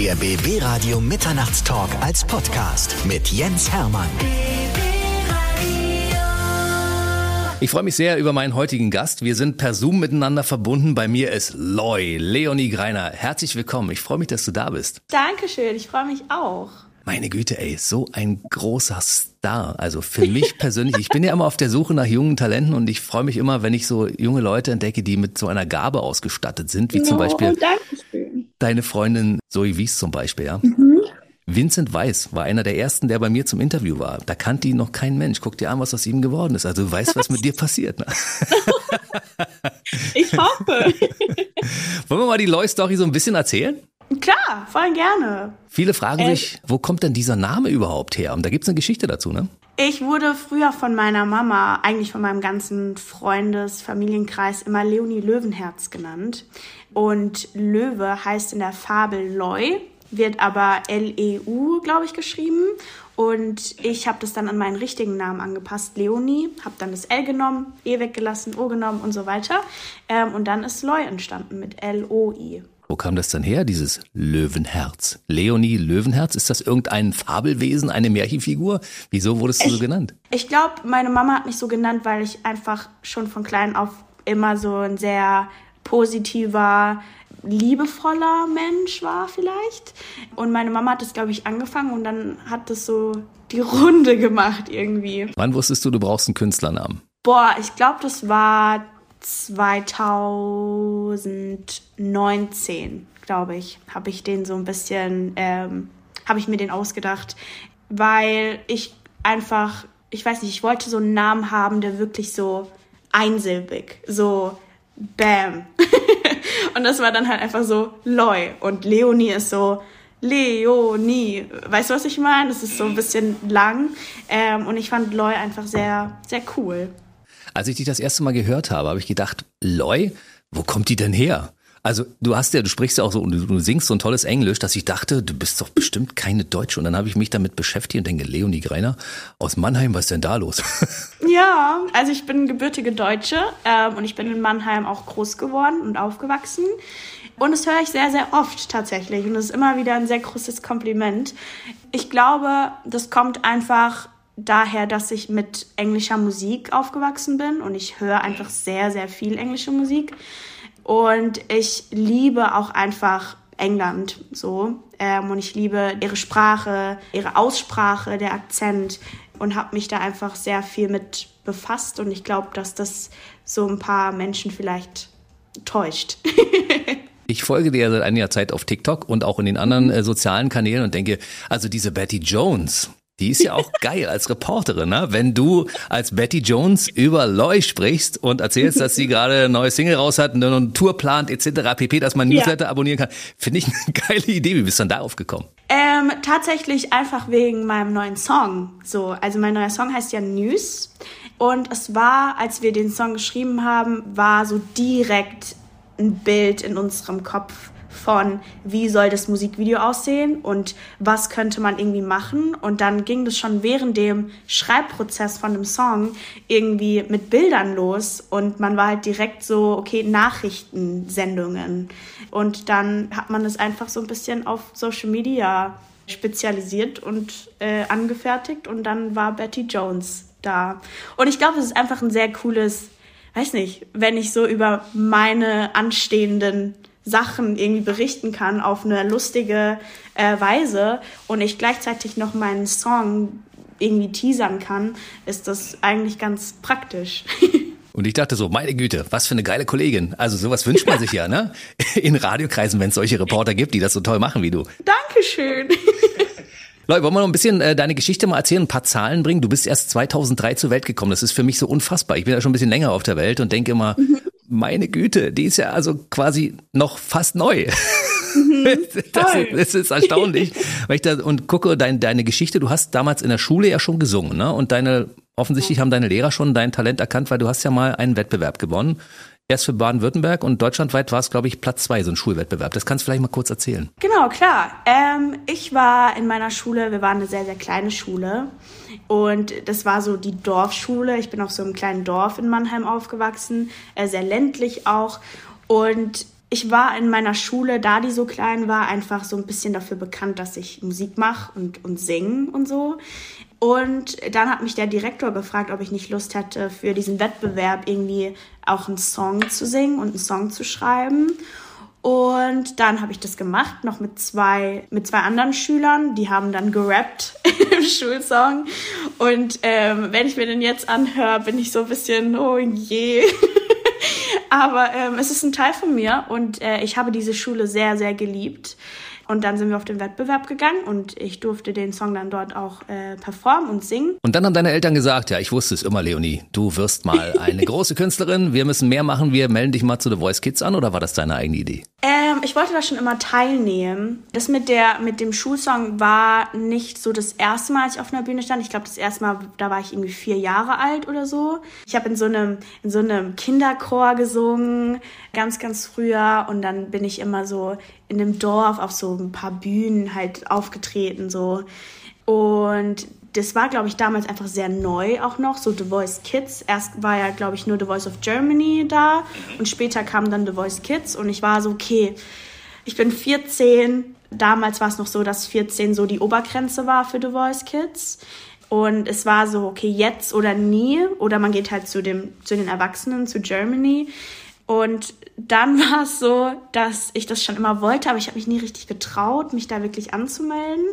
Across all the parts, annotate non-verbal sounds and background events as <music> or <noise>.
Der BB Radio Mitternachtstalk als Podcast mit Jens Hermann. Ich freue mich sehr über meinen heutigen Gast. Wir sind per Zoom miteinander verbunden. Bei mir ist Loy, Leonie Greiner. Herzlich willkommen. Ich freue mich, dass du da bist. Dankeschön, ich freue mich auch. Meine Güte, ey, so ein großer Star. Also für mich <laughs> persönlich, ich bin ja immer auf der Suche nach jungen Talenten und ich freue mich immer, wenn ich so junge Leute entdecke, die mit so einer Gabe ausgestattet sind, wie zum Beispiel deine Freundin Zoe Wies zum Beispiel, ja. Mhm. Vincent Weiss war einer der ersten, der bei mir zum Interview war. Da kannte ihn noch kein Mensch. Guck dir an, was aus ihm geworden ist. Also du weißt, was mit dir passiert. Ne? ich hoffe. <laughs> Wollen wir mal die Loy-Story so ein bisschen erzählen? Klar, voll gerne. Viele fragen äh, sich, wo kommt denn dieser Name überhaupt her? Und da gibt es eine Geschichte dazu, ne? Ich wurde früher von meiner Mama, eigentlich von meinem ganzen Freundes-, Familienkreis immer Leonie Löwenherz genannt. Und Löwe heißt in der Fabel Loi wird aber L-E-U, glaube ich, geschrieben. Und ich habe das dann an meinen richtigen Namen angepasst, Leonie, habe dann das L genommen, E weggelassen, O genommen und so weiter. Ähm, und dann ist Loi entstanden mit L-O-I. Wo kam das dann her, dieses Löwenherz? Leonie Löwenherz, ist das irgendein Fabelwesen, eine Märchenfigur? Wieso wurdest du ich, so genannt? Ich glaube, meine Mama hat mich so genannt, weil ich einfach schon von klein auf immer so ein sehr positiver, liebevoller Mensch war vielleicht. Und meine Mama hat das, glaube ich, angefangen und dann hat das so die Runde gemacht irgendwie. Wann wusstest du, du brauchst einen Künstlernamen? Boah, ich glaube, das war 2019, glaube ich, habe ich den so ein bisschen, ähm, habe ich mir den ausgedacht, weil ich einfach, ich weiß nicht, ich wollte so einen Namen haben, der wirklich so einsilbig, so Bam. <laughs> und das war dann halt einfach so Loi. Und Leonie ist so Leonie. Weißt du, was ich meine? Das ist so ein bisschen lang. Ähm, und ich fand Loi einfach sehr, sehr cool. Als ich dich das erste Mal gehört habe, habe ich gedacht, Loi, wo kommt die denn her? Also du hast ja, du sprichst ja auch so und du, singst so ein tolles Englisch, dass ich dachte, du bist doch bestimmt keine Deutsche. Und dann habe ich mich damit beschäftigt und denke, Leonie Greiner aus Mannheim, was ist denn da los? <laughs> Ja, also ich bin gebürtige Deutsche ähm, und ich bin in Mannheim auch groß geworden und aufgewachsen. Und das höre ich sehr, sehr oft tatsächlich. Und das ist immer wieder ein sehr großes Kompliment. Ich glaube, das kommt einfach daher, dass ich mit englischer Musik aufgewachsen bin und ich höre einfach sehr, sehr viel englische Musik. Und ich liebe auch einfach England so. Ähm, und ich liebe ihre Sprache, ihre Aussprache, der Akzent und habe mich da einfach sehr viel mit befasst. Und ich glaube, dass das so ein paar Menschen vielleicht täuscht. <laughs> Ich folge dir seit einiger Zeit auf TikTok und auch in den anderen äh, sozialen Kanälen und denke, also diese Betty Jones, die ist ja auch <laughs> geil als Reporterin, ne? Wenn du als Betty Jones über Loy sprichst und erzählst, dass sie gerade eine neue Single raus hat, eine Tour plant etc. pp, dass man Newsletter ja. abonnieren kann, finde ich eine <laughs> geile Idee. Wie bist du dann darauf gekommen? Ähm, tatsächlich einfach wegen meinem neuen Song. So, also mein neuer Song heißt ja News und es war, als wir den Song geschrieben haben, war so direkt ein Bild in unserem Kopf von, wie soll das Musikvideo aussehen und was könnte man irgendwie machen. Und dann ging das schon während dem Schreibprozess von dem Song irgendwie mit Bildern los und man war halt direkt so, okay, Nachrichtensendungen. Und dann hat man es einfach so ein bisschen auf Social Media spezialisiert und äh, angefertigt und dann war Betty Jones da. Und ich glaube, es ist einfach ein sehr cooles, weiß nicht, wenn ich so über meine anstehenden Sachen irgendwie berichten kann auf eine lustige äh, Weise und ich gleichzeitig noch meinen Song irgendwie teasern kann, ist das eigentlich ganz praktisch. <laughs> Und ich dachte so, meine Güte, was für eine geile Kollegin. Also sowas wünscht man sich ja, ne? In Radiokreisen, wenn es solche Reporter gibt, die das so toll machen wie du. Dankeschön. <laughs> Leute, wollen wir noch ein bisschen äh, deine Geschichte mal erzählen, ein paar Zahlen bringen? Du bist erst 2003 zur Welt gekommen. Das ist für mich so unfassbar. Ich bin ja schon ein bisschen länger auf der Welt und denke immer, mhm meine Güte, die ist ja also quasi noch fast neu. <laughs> Mhm, das, das, ist erstaunlich. <laughs> Da, und gucke dein, deine Geschichte, du hast damals in der Schule ja schon gesungen, ne? Und deine, offensichtlich haben deine Lehrer schon dein Talent erkannt, weil du hast ja mal einen Wettbewerb gewonnen. Erst für Baden-Württemberg und deutschlandweit war es, glaube ich, Platz zwei, so ein Schulwettbewerb. Das kannst du vielleicht mal kurz erzählen. Genau, klar. Ähm, ich war in meiner Schule, wir waren eine sehr, sehr kleine Schule. Und das war so die Dorfschule. Ich bin auf so einem kleinen Dorf in Mannheim aufgewachsen, äh, sehr ländlich auch. Und ich war in meiner Schule, da die so klein war, einfach so ein bisschen dafür bekannt, dass ich Musik mache und, und singen und so. Und dann hat mich der Direktor gefragt, ob ich nicht Lust hätte, für diesen Wettbewerb irgendwie auch einen Song zu singen und einen Song zu schreiben. Und dann habe ich das gemacht, noch mit zwei, mit zwei anderen Schülern. Die haben dann gerappt <laughs> im Schulsong. Und ähm, wenn ich mir den jetzt anhöre, bin ich so ein bisschen, oh je. <laughs> Aber ähm, es ist ein Teil von mir und äh, ich habe diese Schule sehr, sehr geliebt. Und dann sind wir auf den Wettbewerb gegangen und ich durfte den Song dann dort auch äh, performen und singen. Und dann haben deine Eltern gesagt, ja, ich wusste es immer, Leonie, du wirst mal <laughs> eine große Künstlerin, wir müssen mehr machen, wir melden dich mal zu The Voice Kids an oder war das deine eigene Idee? Ähm, ich wollte da schon immer teilnehmen. Das mit der mit dem Schulsong war nicht so das erste Mal, als ich auf einer Bühne stand. Ich glaube, das erste Mal, da war ich irgendwie vier Jahre alt oder so. Ich habe in so einem in so einem Kinderchor gesungen, ganz ganz früher und dann bin ich immer so in dem Dorf auf so ein paar Bühnen halt aufgetreten so und das war, glaube ich, damals einfach sehr neu auch noch, so The Voice Kids. Erst war ja, glaube ich, nur The Voice of Germany da und später kam dann The Voice Kids und ich war so, okay, ich bin 14. Damals war es noch so, dass 14 so die Obergrenze war für The Voice Kids. Und es war so, okay, jetzt oder nie. Oder man geht halt zu, dem, zu den Erwachsenen, zu Germany. Und dann war es so, dass ich das schon immer wollte, aber ich habe mich nie richtig getraut, mich da wirklich anzumelden.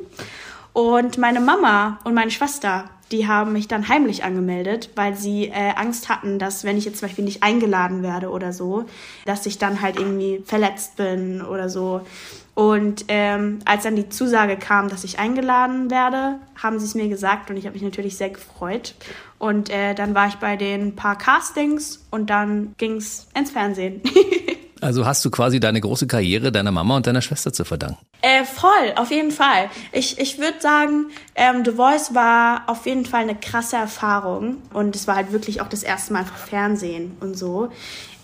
Und meine Mama und meine Schwester, die haben mich dann heimlich angemeldet, weil sie äh, Angst hatten, dass wenn ich jetzt zum Beispiel nicht eingeladen werde oder so, dass ich dann halt irgendwie verletzt bin oder so. Und ähm, als dann die Zusage kam, dass ich eingeladen werde, haben sie es mir gesagt und ich habe mich natürlich sehr gefreut. Und äh, dann war ich bei den paar Castings und dann ging es ins Fernsehen. <laughs> Also hast du quasi deine große Karriere deiner Mama und deiner Schwester zu verdanken? Äh, voll, auf jeden Fall. Ich, ich würde sagen, ähm, The Voice war auf jeden Fall eine krasse Erfahrung und es war halt wirklich auch das erste Mal einfach Fernsehen und so.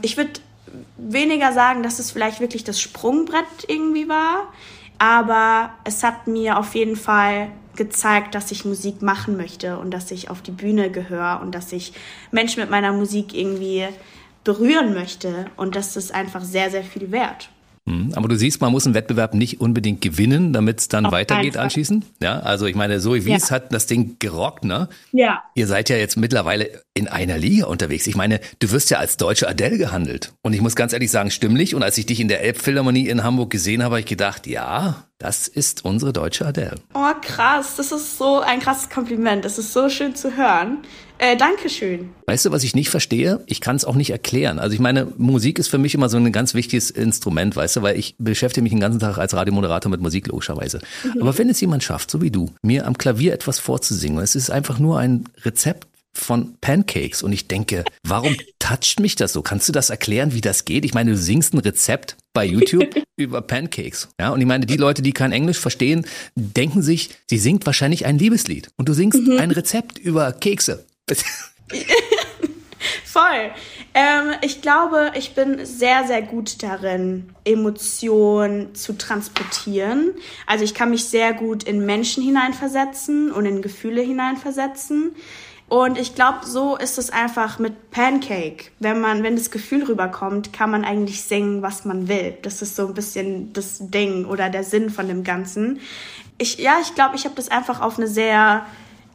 Ich würde weniger sagen, dass es vielleicht wirklich das Sprungbrett irgendwie war, aber es hat mir auf jeden Fall gezeigt, dass ich Musik machen möchte und dass ich auf die Bühne gehöre und dass ich Menschen mit meiner Musik irgendwie berühren möchte. Und das ist einfach sehr, sehr viel wert. Mhm. Aber du siehst, man muss einen Wettbewerb nicht unbedingt gewinnen, damit es dann Auf weitergeht anschließend. Ja, also ich meine, Zoe Wies ja. hat das Ding gerockt, ne? Ja. Ihr seid ja jetzt mittlerweile in einer Liga unterwegs. Ich meine, du wirst ja als deutsche Adele gehandelt. Und ich muss ganz ehrlich sagen, stimmlich. Und als ich dich in der Elbphilharmonie in Hamburg gesehen habe, habe ich gedacht, ja, das ist unsere deutsche Adele. Oh, krass. Das ist so ein krasses Kompliment. Das ist so schön zu hören. Äh, Dankeschön. Weißt du, was ich nicht verstehe? Ich kann es auch nicht erklären. Also ich meine, Musik ist für mich immer so ein ganz wichtiges Instrument, weißt du, weil ich beschäftige mich den ganzen Tag als Radiomoderator mit Musik, logischerweise. Mhm. Aber wenn es jemand schafft, so wie du, mir am Klavier etwas vorzusingen, es ist einfach nur ein Rezept von Pancakes und ich denke, warum toucht mich das so? Kannst du das erklären, wie das geht? Ich meine, du singst ein Rezept bei YouTube <laughs> über Pancakes. Ja, und ich meine, die Leute, die kein Englisch verstehen, denken sich, sie singt wahrscheinlich ein Liebeslied und du singst mhm. ein Rezept über Kekse. <laughs> Voll. Ähm, ich glaube, ich bin sehr, sehr gut darin, Emotionen zu transportieren. Also ich kann mich sehr gut in Menschen hineinversetzen und in Gefühle hineinversetzen. Und ich glaube, so ist es einfach mit Pancake. Wenn man, wenn das Gefühl rüberkommt, kann man eigentlich singen, was man will. Das ist so ein bisschen das Ding oder der Sinn von dem Ganzen. Ich, ja, ich glaube, ich habe das einfach auf eine sehr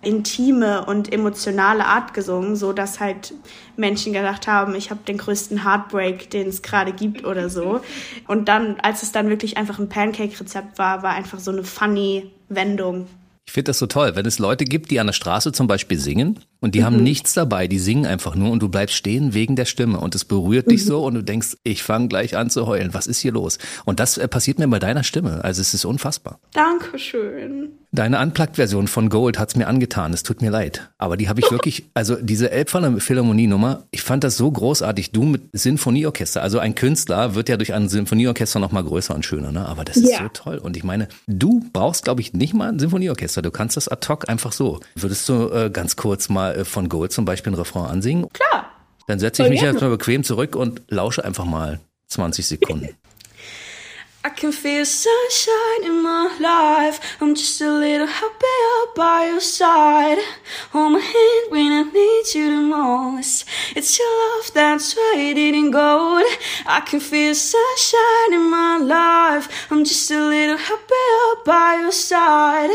intime und emotionale Art gesungen, so dass halt Menschen gedacht haben, ich habe den größten Heartbreak, den es gerade gibt oder so. Und dann, als es dann wirklich einfach ein Pancake-Rezept war, war einfach so eine funny Wendung. Ich finde das so toll, wenn es Leute gibt, die an der Straße zum Beispiel singen und die mhm. haben nichts dabei, die singen einfach nur und du bleibst stehen wegen der Stimme und es berührt mhm. dich so und du denkst, ich fange gleich an zu heulen, was ist hier los? Und das äh, passiert mir bei deiner Stimme, also es ist unfassbar. Dankeschön. Deine Unplugged-Version von Gold hat's mir angetan. Es tut mir leid. Aber die habe ich wirklich, <laughs> also diese Elbphilharmonie Philharmonie-Nummer, ich fand das so großartig. Du mit Sinfonieorchester, also ein Künstler wird ja durch ein Sinfonieorchester noch mal größer und schöner, ne? Aber das ist ja. so toll. Und ich meine, du brauchst, glaube ich, nicht mal ein Sinfonieorchester. Du kannst das ad hoc einfach so. Würdest du äh, ganz kurz mal äh, von Gold zum Beispiel ein Refrain ansingen? Klar. Dann setze ich mich jetzt mal bequem zurück und lausche einfach mal 20 Sekunden. <laughs> I can feel sunshine in my life. I'm just a little happier by your side. Hold my hand when I need you the most. It's your love that's traded in gold. I can feel sunshine in my life. I'm just a little happier by your side.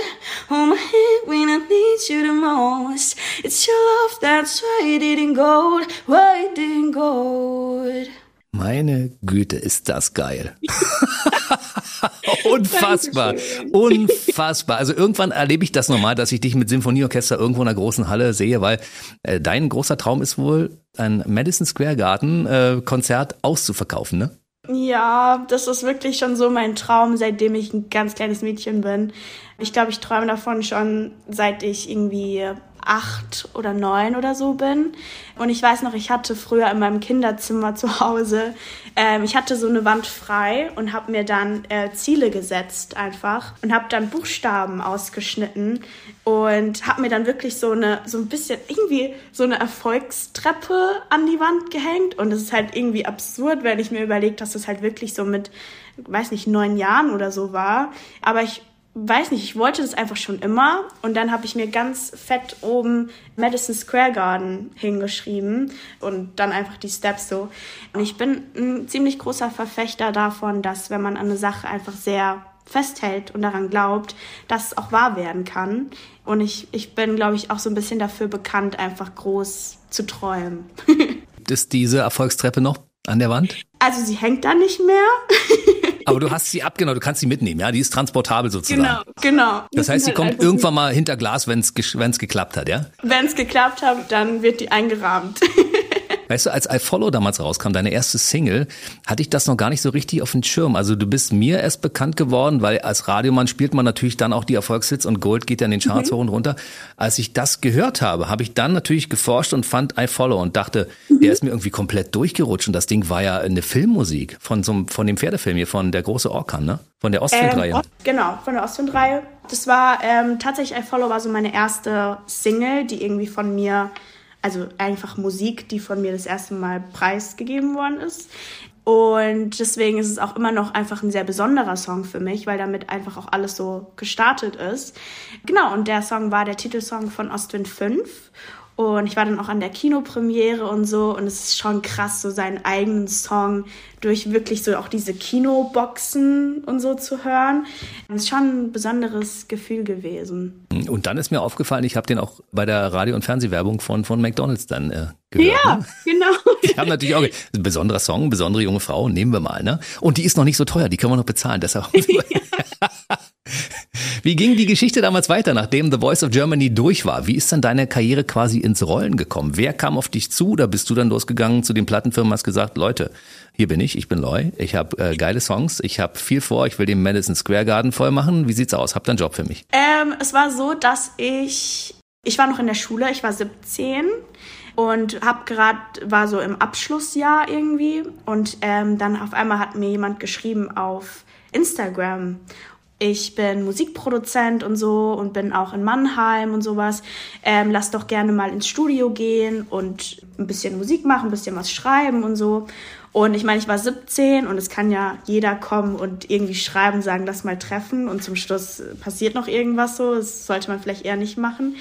Hold my hand when I need you the most. It's your love that's traded in gold, traded in gold. Meine Güte, ist das geil. <laughs> Unfassbar. Unfassbar. Also irgendwann erlebe ich das nochmal, dass ich dich mit Symphonieorchester irgendwo in einer großen Halle sehe, weil äh, dein großer Traum ist wohl, ein Madison Square Garden äh, Konzert auszuverkaufen, ne? Ja, das ist wirklich schon so mein Traum, seitdem ich ein ganz kleines Mädchen bin. Ich glaube, ich träume davon schon, seit ich irgendwie acht oder neun oder so bin. Und ich weiß noch, ich hatte früher in meinem Kinderzimmer zu Hause, ähm, ich hatte so eine Wand frei und habe mir dann äh, Ziele gesetzt einfach und habe dann Buchstaben ausgeschnitten und habe mir dann wirklich so eine so ein bisschen irgendwie so eine Erfolgstreppe an die Wand gehängt und es ist halt irgendwie absurd, wenn ich mir überlege, dass das halt wirklich so mit weiß nicht neun Jahren oder so war, aber ich weiß nicht, ich wollte das einfach schon immer und dann habe ich mir ganz fett oben Madison Square Garden hingeschrieben und dann einfach die Steps so. Und ich bin ein ziemlich großer Verfechter davon, dass wenn man an eine Sache einfach sehr festhält und daran glaubt, dass es auch wahr werden kann. Und ich, ich bin, glaube ich, auch so ein bisschen dafür bekannt, einfach groß zu träumen. <laughs> Ist diese Erfolgstreppe noch an der Wand? Also sie hängt da nicht mehr. <laughs> Aber du hast sie abgenommen, du kannst sie mitnehmen, ja? Die ist transportabel sozusagen. Genau, genau. Das heißt, sie halt kommt irgendwann mal hinter Glas, wenn es geklappt hat, ja? Wenn es geklappt hat, dann wird die eingerahmt. <laughs> Weißt du, als I Follow damals rauskam, deine erste Single, hatte ich das noch gar nicht so richtig auf dem Schirm. Also du bist mir erst bekannt geworden, weil als Radiomann spielt man natürlich dann auch die Erfolgshits und Gold geht ja in den Charts mhm. hoch und runter. Als ich das gehört habe, habe ich dann natürlich geforscht und fand I Follow und dachte, mhm. der ist mir irgendwie komplett durchgerutscht und das Ding war ja eine Filmmusik von so von dem Pferdefilm hier, von der große Orkan, ne? Von der Ostwindreihe. Ähm, genau, von der Ostwindreihe. Das war ähm, tatsächlich I Follow war so meine erste Single, die irgendwie von mir also einfach Musik, die von mir das erste Mal preisgegeben worden ist. Und deswegen ist es auch immer noch einfach ein sehr besonderer Song für mich, weil damit einfach auch alles so gestartet ist. Genau, und der Song war der Titelsong von Ostwind 5. Und ich war dann auch an der Kinopremiere und so. Und es ist schon krass, so seinen eigenen Song durch wirklich so auch diese Kinoboxen und so zu hören. Das ist schon ein besonderes Gefühl gewesen. Und dann ist mir aufgefallen, ich habe den auch bei der Radio- und Fernsehwerbung von, von McDonalds dann äh, gehört. Ja, ne? genau. <laughs> Die haben natürlich auch ein besonderer Song, besondere junge Frau, nehmen wir mal. ne? Und die ist noch nicht so teuer, die können wir noch bezahlen. Deshalb. <laughs> Wie ging die Geschichte damals weiter, nachdem The Voice of Germany durch war? Wie ist dann deine Karriere quasi ins Rollen gekommen? Wer kam auf dich zu? Oder bist du dann losgegangen zu den Plattenfirmen, hast gesagt, Leute, hier bin ich, ich bin Loy, ich habe äh, geile Songs, ich habe viel vor, ich will den Madison Square Garden voll machen. Wie sieht's aus? Habt ihr einen Job für mich? Ähm, es war so, dass ich, ich war noch in der Schule, ich war 17 und hab gerade war so im Abschlussjahr irgendwie und ähm, dann auf einmal hat mir jemand geschrieben auf Instagram ich bin Musikproduzent und so und bin auch in Mannheim und sowas. Ähm, lass doch gerne mal ins Studio gehen und ein bisschen Musik machen, ein bisschen was schreiben und so. Und ich meine, ich war 17 und es kann ja jeder kommen und irgendwie schreiben, sagen, lass mal treffen und zum Schluss passiert noch irgendwas so. Das sollte man vielleicht eher nicht machen.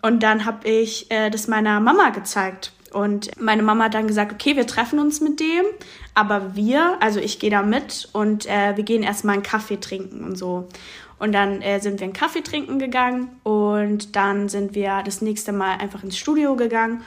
Und dann habe ich äh, das meiner Mama gezeigt und meine Mama hat dann gesagt, okay, wir treffen uns mit dem, aber wir, also ich gehe da mit und äh, wir gehen erstmal einen Kaffee trinken und so. Und dann äh, sind wir einen Kaffee trinken gegangen und dann sind wir das nächste Mal einfach ins Studio gegangen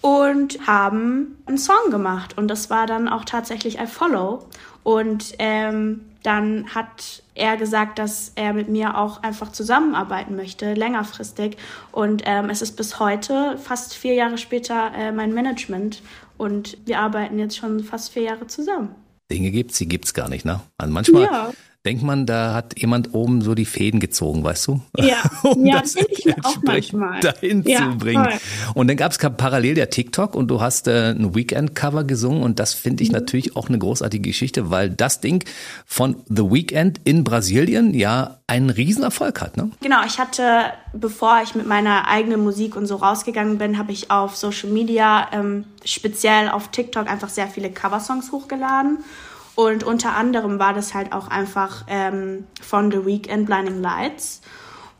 und haben einen Song gemacht. Und das war dann auch tatsächlich I Follow. Und ähm, dann hat er gesagt, dass er mit mir auch einfach zusammenarbeiten möchte, längerfristig. Und ähm, es ist bis heute, fast vier Jahre später, äh, mein Management. Und wir arbeiten jetzt schon fast vier Jahre zusammen. Dinge gibt's, die gibt's gar nicht, ne? Also manchmal, ja denkt man, da hat jemand oben so die Fäden gezogen, weißt du? Ja, <laughs> um ja das, denke ich mir auch manchmal. Dahin ja, zu bringen. Voll. Und dann gab es parallel der TikTok und du hast äh, ein Weekend-Cover gesungen und das finde ich mhm. natürlich auch eine großartige Geschichte, weil das Ding von The Weekend in Brasilien ja einen Riesenerfolg hat, ne? Genau, ich hatte, bevor ich mit meiner eigenen Musik und so rausgegangen bin, habe ich auf Social Media, ähm, speziell auf TikTok, einfach sehr viele Coversongs hochgeladen. Und unter anderem war das halt auch einfach ähm, von The Weekend Blinding Lights.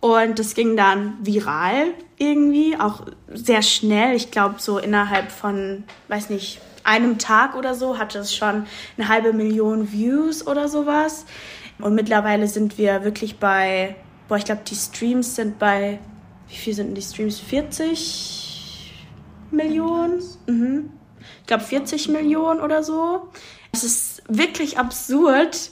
Und das ging dann viral irgendwie, auch sehr schnell. Ich glaube, so innerhalb von, weiß nicht, einem Tag oder so hatte es schon eine halbe Million Views oder sowas. Und mittlerweile sind wir wirklich bei, boah, ich glaube, die Streams sind bei, wie viel sind denn die Streams? 40 Millionen? Mhm. Ich glaube, 40 Millionen oder so. Es ist wirklich absurd,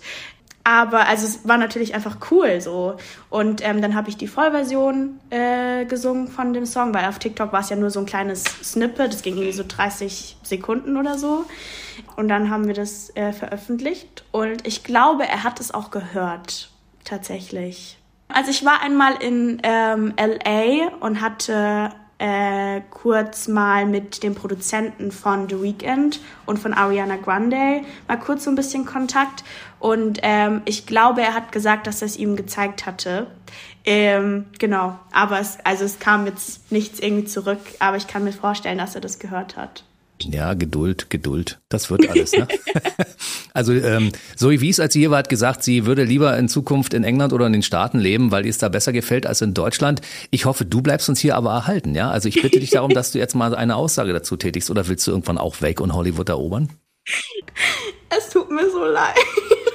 aber also es war natürlich einfach cool so. Und ähm, dann habe ich die Vollversion äh, gesungen von dem Song, weil auf TikTok war es ja nur so ein kleines Snippet, das ging irgendwie so 30 Sekunden oder so. Und dann haben wir das äh, veröffentlicht und ich glaube, er hat es auch gehört, tatsächlich. Also ich war einmal in ähm, LA und hatte äh, kurz mal mit dem Produzenten von The Weeknd und von Ariana Grande mal kurz so ein bisschen Kontakt. Und ähm, ich glaube, er hat gesagt, dass er es ihm gezeigt hatte. Ähm, genau, aber es, also es kam jetzt nichts irgendwie zurück, aber ich kann mir vorstellen, dass er das gehört hat. Ja, Geduld, Geduld. Das wird alles. Ne? <laughs> also ähm, Zoe Wies, als sie hier war, hat gesagt, sie würde lieber in Zukunft in England oder in den Staaten leben, weil ihr es da besser gefällt als in Deutschland. Ich hoffe, du bleibst uns hier aber erhalten. Ja, also ich bitte dich darum, dass du jetzt mal eine Aussage dazu tätigst. Oder willst du irgendwann auch weg und Hollywood erobern? Es tut mir so leid.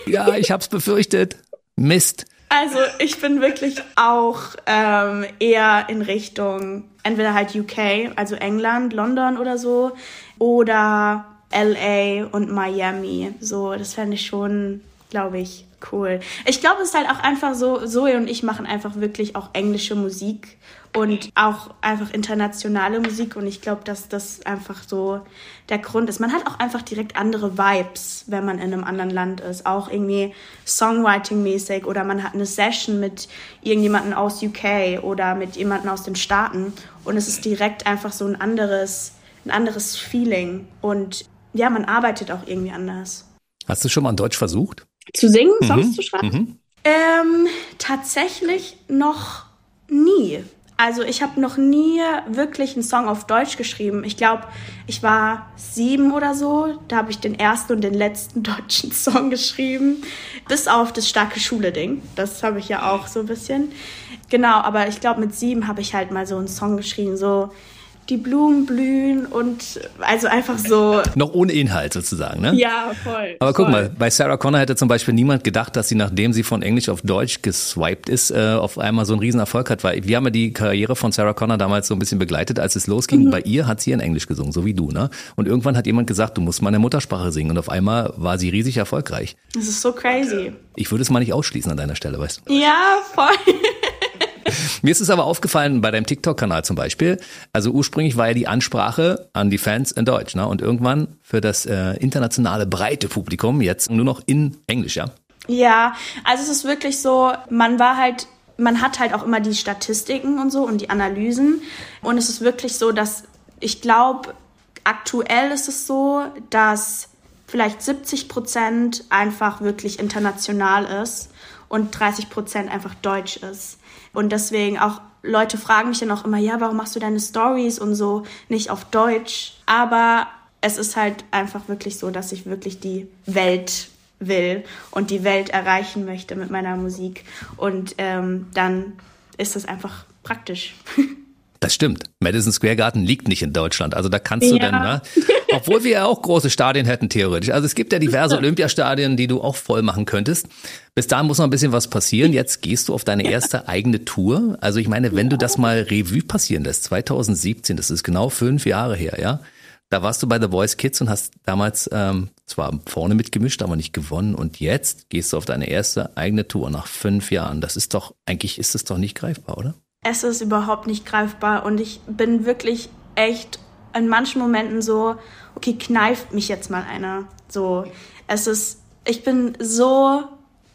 Ja, ich hab's befürchtet. Mist. Also ich bin wirklich auch ähm, eher in Richtung entweder halt UK, also England, London oder so, oder LA und Miami. So, das fände ich schon, glaube ich, cool. Ich glaube, es ist halt auch einfach so, Zoe und ich machen einfach wirklich auch englische Musik und auch einfach internationale Musik und ich glaube, dass das einfach so der Grund ist. Man hat auch einfach direkt andere Vibes, wenn man in einem anderen Land ist, auch irgendwie Songwriting-mäßig oder man hat eine Session mit irgendjemandem aus UK oder mit jemandem aus den Staaten und es ist direkt einfach so ein anderes, ein anderes Feeling und ja, man arbeitet auch irgendwie anders. Hast du schon mal in Deutsch versucht? Zu singen, Songs mhm. zu schreiben? Mhm. Ähm, tatsächlich noch nie. Also ich habe noch nie wirklich einen Song auf Deutsch geschrieben. Ich glaube, ich war sieben oder so. Da habe ich den ersten und den letzten <laughs> deutschen Song geschrieben. Bis auf das starke Schule-Ding. Das habe ich ja auch so ein bisschen. Genau, aber ich glaube, mit sieben habe ich halt mal so einen Song geschrieben. So, die Blumen blühen und also einfach so. Noch ohne Inhalt sozusagen, ne? Ja, voll. Aber voll. guck mal, bei Sarah Connor hätte zum Beispiel niemand gedacht, dass sie, nachdem sie von Englisch auf Deutsch geswiped ist, äh, auf einmal so einen Riesenerfolg hat. Weil wir haben ja die Karriere von Sarah Connor damals so ein bisschen begleitet, als es losging. Mhm. Bei ihr hat sie in Englisch gesungen, so wie du, ne? Und irgendwann hat jemand gesagt, du musst mal in der Muttersprache singen. Und auf einmal war sie riesig erfolgreich. Das ist so crazy. Ich würde es mal nicht ausschließen an deiner Stelle, weißt du? Ja, voll. <laughs> Mir ist es aber aufgefallen bei deinem TikTok-Kanal zum Beispiel. Also ursprünglich war ja die Ansprache an die Fans in Deutsch, ne? Und irgendwann für das äh, internationale breite Publikum jetzt nur noch in Englisch, ja? Ja, also es ist wirklich so, man war halt man hat halt auch immer die Statistiken und so und die Analysen. Und es ist wirklich so, dass ich glaube, aktuell ist es so, dass vielleicht 70 Prozent einfach wirklich international ist und 30 Prozent einfach deutsch ist. Und deswegen auch Leute fragen mich dann auch immer, ja, warum machst du deine Stories und so nicht auf Deutsch? Aber es ist halt einfach wirklich so, dass ich wirklich die Welt will und die Welt erreichen möchte mit meiner Musik. Und ähm, dann ist das einfach praktisch. <laughs> Das stimmt. Madison Square Garden liegt nicht in Deutschland. Also da kannst du ja. dann, ne? Obwohl wir ja auch große Stadien hätten, theoretisch. Also es gibt ja diverse Olympiastadien, die du auch voll machen könntest. Bis dahin muss noch ein bisschen was passieren. Jetzt gehst du auf deine erste eigene Tour. Also ich meine, wenn du das mal Revue passieren lässt, 2017, das ist genau fünf Jahre her, ja. Da warst du bei The Voice Kids und hast damals ähm, zwar vorne mitgemischt, aber nicht gewonnen. Und jetzt gehst du auf deine erste eigene Tour nach fünf Jahren. Das ist doch, eigentlich ist das doch nicht greifbar, oder? Es ist überhaupt nicht greifbar und ich bin wirklich echt in manchen Momenten so, okay, kneift mich jetzt mal einer. So, es ist, ich bin so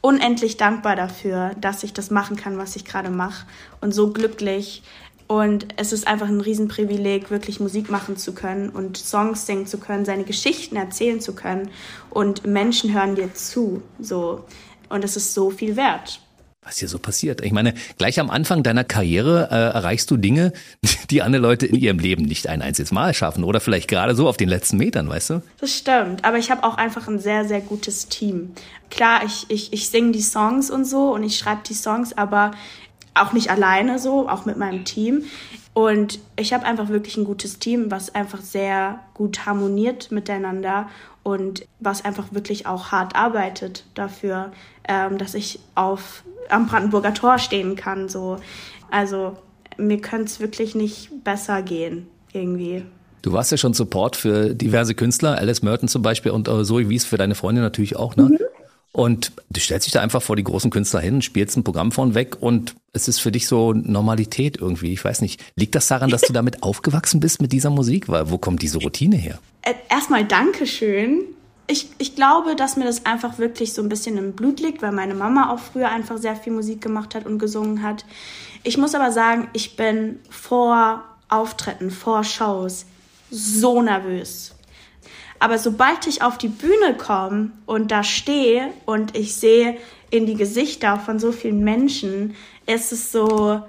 unendlich dankbar dafür, dass ich das machen kann, was ich gerade mache und so glücklich. Und es ist einfach ein Riesenprivileg, wirklich Musik machen zu können und Songs singen zu können, seine Geschichten erzählen zu können und Menschen hören dir zu. So. Und es ist so viel wert. Was hier so passiert. Ich meine, gleich am Anfang deiner Karriere äh, erreichst du Dinge, <laughs> die andere Leute in ihrem Leben nicht ein einziges Mal schaffen oder vielleicht gerade so auf den letzten Metern, weißt du? Das stimmt, aber ich habe auch einfach ein sehr, sehr gutes Team. Klar, ich, ich, ich singe die Songs und so und ich schreibe die Songs, aber auch nicht alleine so, auch mit meinem Team. Und ich habe einfach wirklich ein gutes Team, was einfach sehr gut harmoniert miteinander und was einfach wirklich auch hart arbeitet dafür, ähm, dass ich auf am Brandenburger Tor stehen kann. So. Also mir könnte es wirklich nicht besser gehen, irgendwie. Du warst ja schon Support für diverse Künstler, Alice Merton zum Beispiel und äh, Zoe Wies für deine Freundin natürlich auch, ne? Mhm. Und du stellst dich da einfach vor die großen Künstler hin, spielst ein Programm von weg und es ist für dich so Normalität irgendwie. Ich weiß nicht, liegt das daran, dass du damit <laughs> aufgewachsen bist mit dieser Musik? Weil wo kommt diese Routine her? Äh, erstmal Dankeschön ich, ich glaube, dass mir das einfach wirklich so ein bisschen im Blut liegt, weil meine Mama auch früher einfach sehr viel Musik gemacht hat und gesungen hat. Ich muss aber sagen, ich bin vor Auftritten, vor Shows so nervös. Aber sobald ich auf die Bühne komme und da stehe und ich sehe in die Gesichter von so vielen Menschen, ist es so,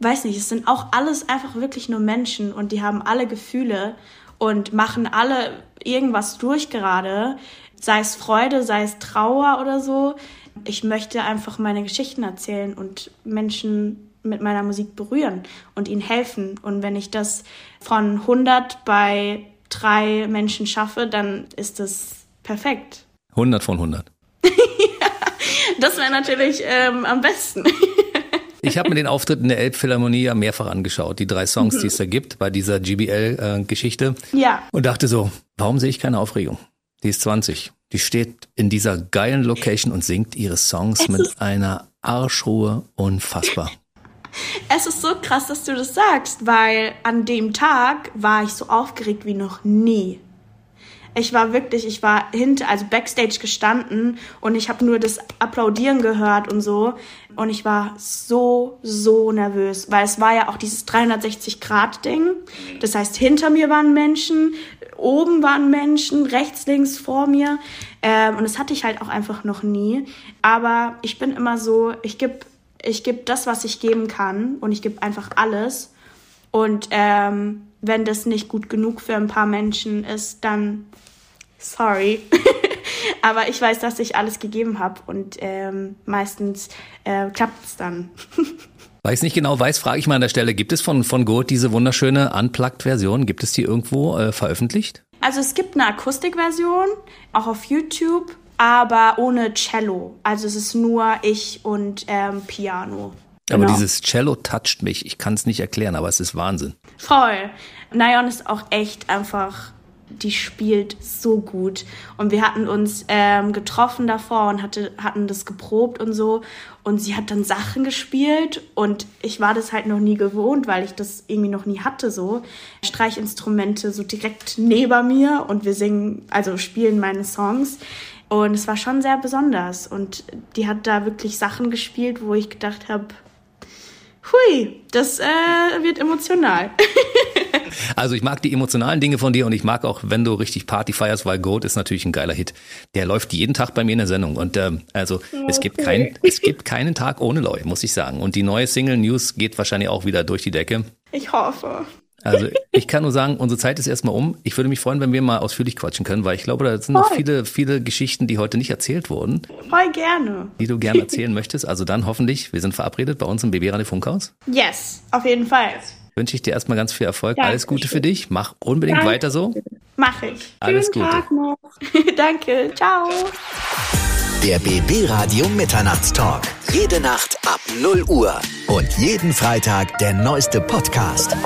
weiß nicht, es sind auch alles einfach wirklich nur Menschen und die haben alle Gefühle und machen alle irgendwas durch gerade, sei es Freude, sei es Trauer oder so. Ich möchte einfach meine Geschichten erzählen und Menschen mit meiner Musik berühren und ihnen helfen. Und wenn ich das von 100 bei drei Menschen schaffe, dann ist das perfekt. 100 von 100. ja, <laughs> das wäre natürlich ähm, am besten. <laughs> Ich habe mir den Auftritt in der Elbphilharmonie ja mehrfach angeschaut, die drei Songs, mhm. die es da gibt bei dieser GBL-Geschichte. Äh, ja. Und dachte so, warum sehe ich keine Aufregung? Die ist 20. Die steht in dieser geilen Location und singt ihre Songs mit einer Arschruhe unfassbar. Es ist so krass, dass du das sagst, weil an dem Tag war ich so aufgeregt wie noch nie. Ich war wirklich, ich war hinter, also backstage gestanden und ich habe nur das Applaudieren gehört und so. Und ich war so, so nervös, weil es war ja auch dieses 360-Grad-Ding. Das heißt, hinter mir waren Menschen, oben waren Menschen, rechts, links, vor mir. Ähm, und das hatte ich halt auch einfach noch nie. Aber ich bin immer so, ich gebe ich geb das, was ich geben kann und ich gebe einfach alles. Und ähm, wenn das nicht gut genug für ein paar Menschen ist, dann sorry. <laughs> Aber ich weiß, dass ich alles gegeben habe und ähm, meistens äh, klappt es dann. Weil ich es nicht genau weiß, frage ich mal an der Stelle, gibt es von, von Goat diese wunderschöne Unplugged-Version? Gibt es die irgendwo äh, veröffentlicht? Also es gibt eine Akustikversion, auch auf YouTube, aber ohne Cello. Also es ist nur ich und ähm, Piano. Genau. Aber dieses Cello toucht mich. Ich kann es nicht erklären, aber es ist Wahnsinn. Voll. Nayon ist auch echt einfach die spielt so gut. Und wir hatten uns ähm, getroffen davor und hatte, hatten das geprobt und so. Und sie hat dann Sachen gespielt und ich war das halt noch nie gewohnt, weil ich das irgendwie noch nie hatte so. Streichinstrumente so direkt neben mir und wir singen, also spielen meine Songs. Und es war schon sehr besonders. Und die hat da wirklich Sachen gespielt, wo ich gedacht habe, hui, das äh, wird emotional. <laughs> Also ich mag die emotionalen Dinge von dir und ich mag auch, wenn du richtig Party feierst, weil Goat ist natürlich ein geiler Hit. Der läuft jeden Tag bei mir in der Sendung und ähm, also okay. es gibt kein, es gibt keinen Tag ohne Loi, muss ich sagen. Und die neue Single News geht wahrscheinlich auch wieder durch die Decke. Ich hoffe. Also ich kann nur sagen, unsere Zeit ist erstmal um. Ich würde mich freuen, wenn wir mal ausführlich quatschen können, weil ich glaube, da sind noch viele, viele Geschichten, die heute nicht erzählt wurden. Voll gerne. Die du gerne erzählen <laughs> möchtest. Also dann hoffentlich, wir sind verabredet bei uns im BB Radio Funkhaus. Yes, auf jeden Fall wünsche ich dir erstmal ganz viel Erfolg. Danke. Alles Gute für dich. Mach unbedingt Danke. weiter so. Mach ich. Alles Schönen Gute. Tag noch. <laughs> Danke. Ciao. Der BB Radio Mitternachtstalk. Jede Nacht ab 0 Uhr. Und jeden Freitag der neueste Podcast.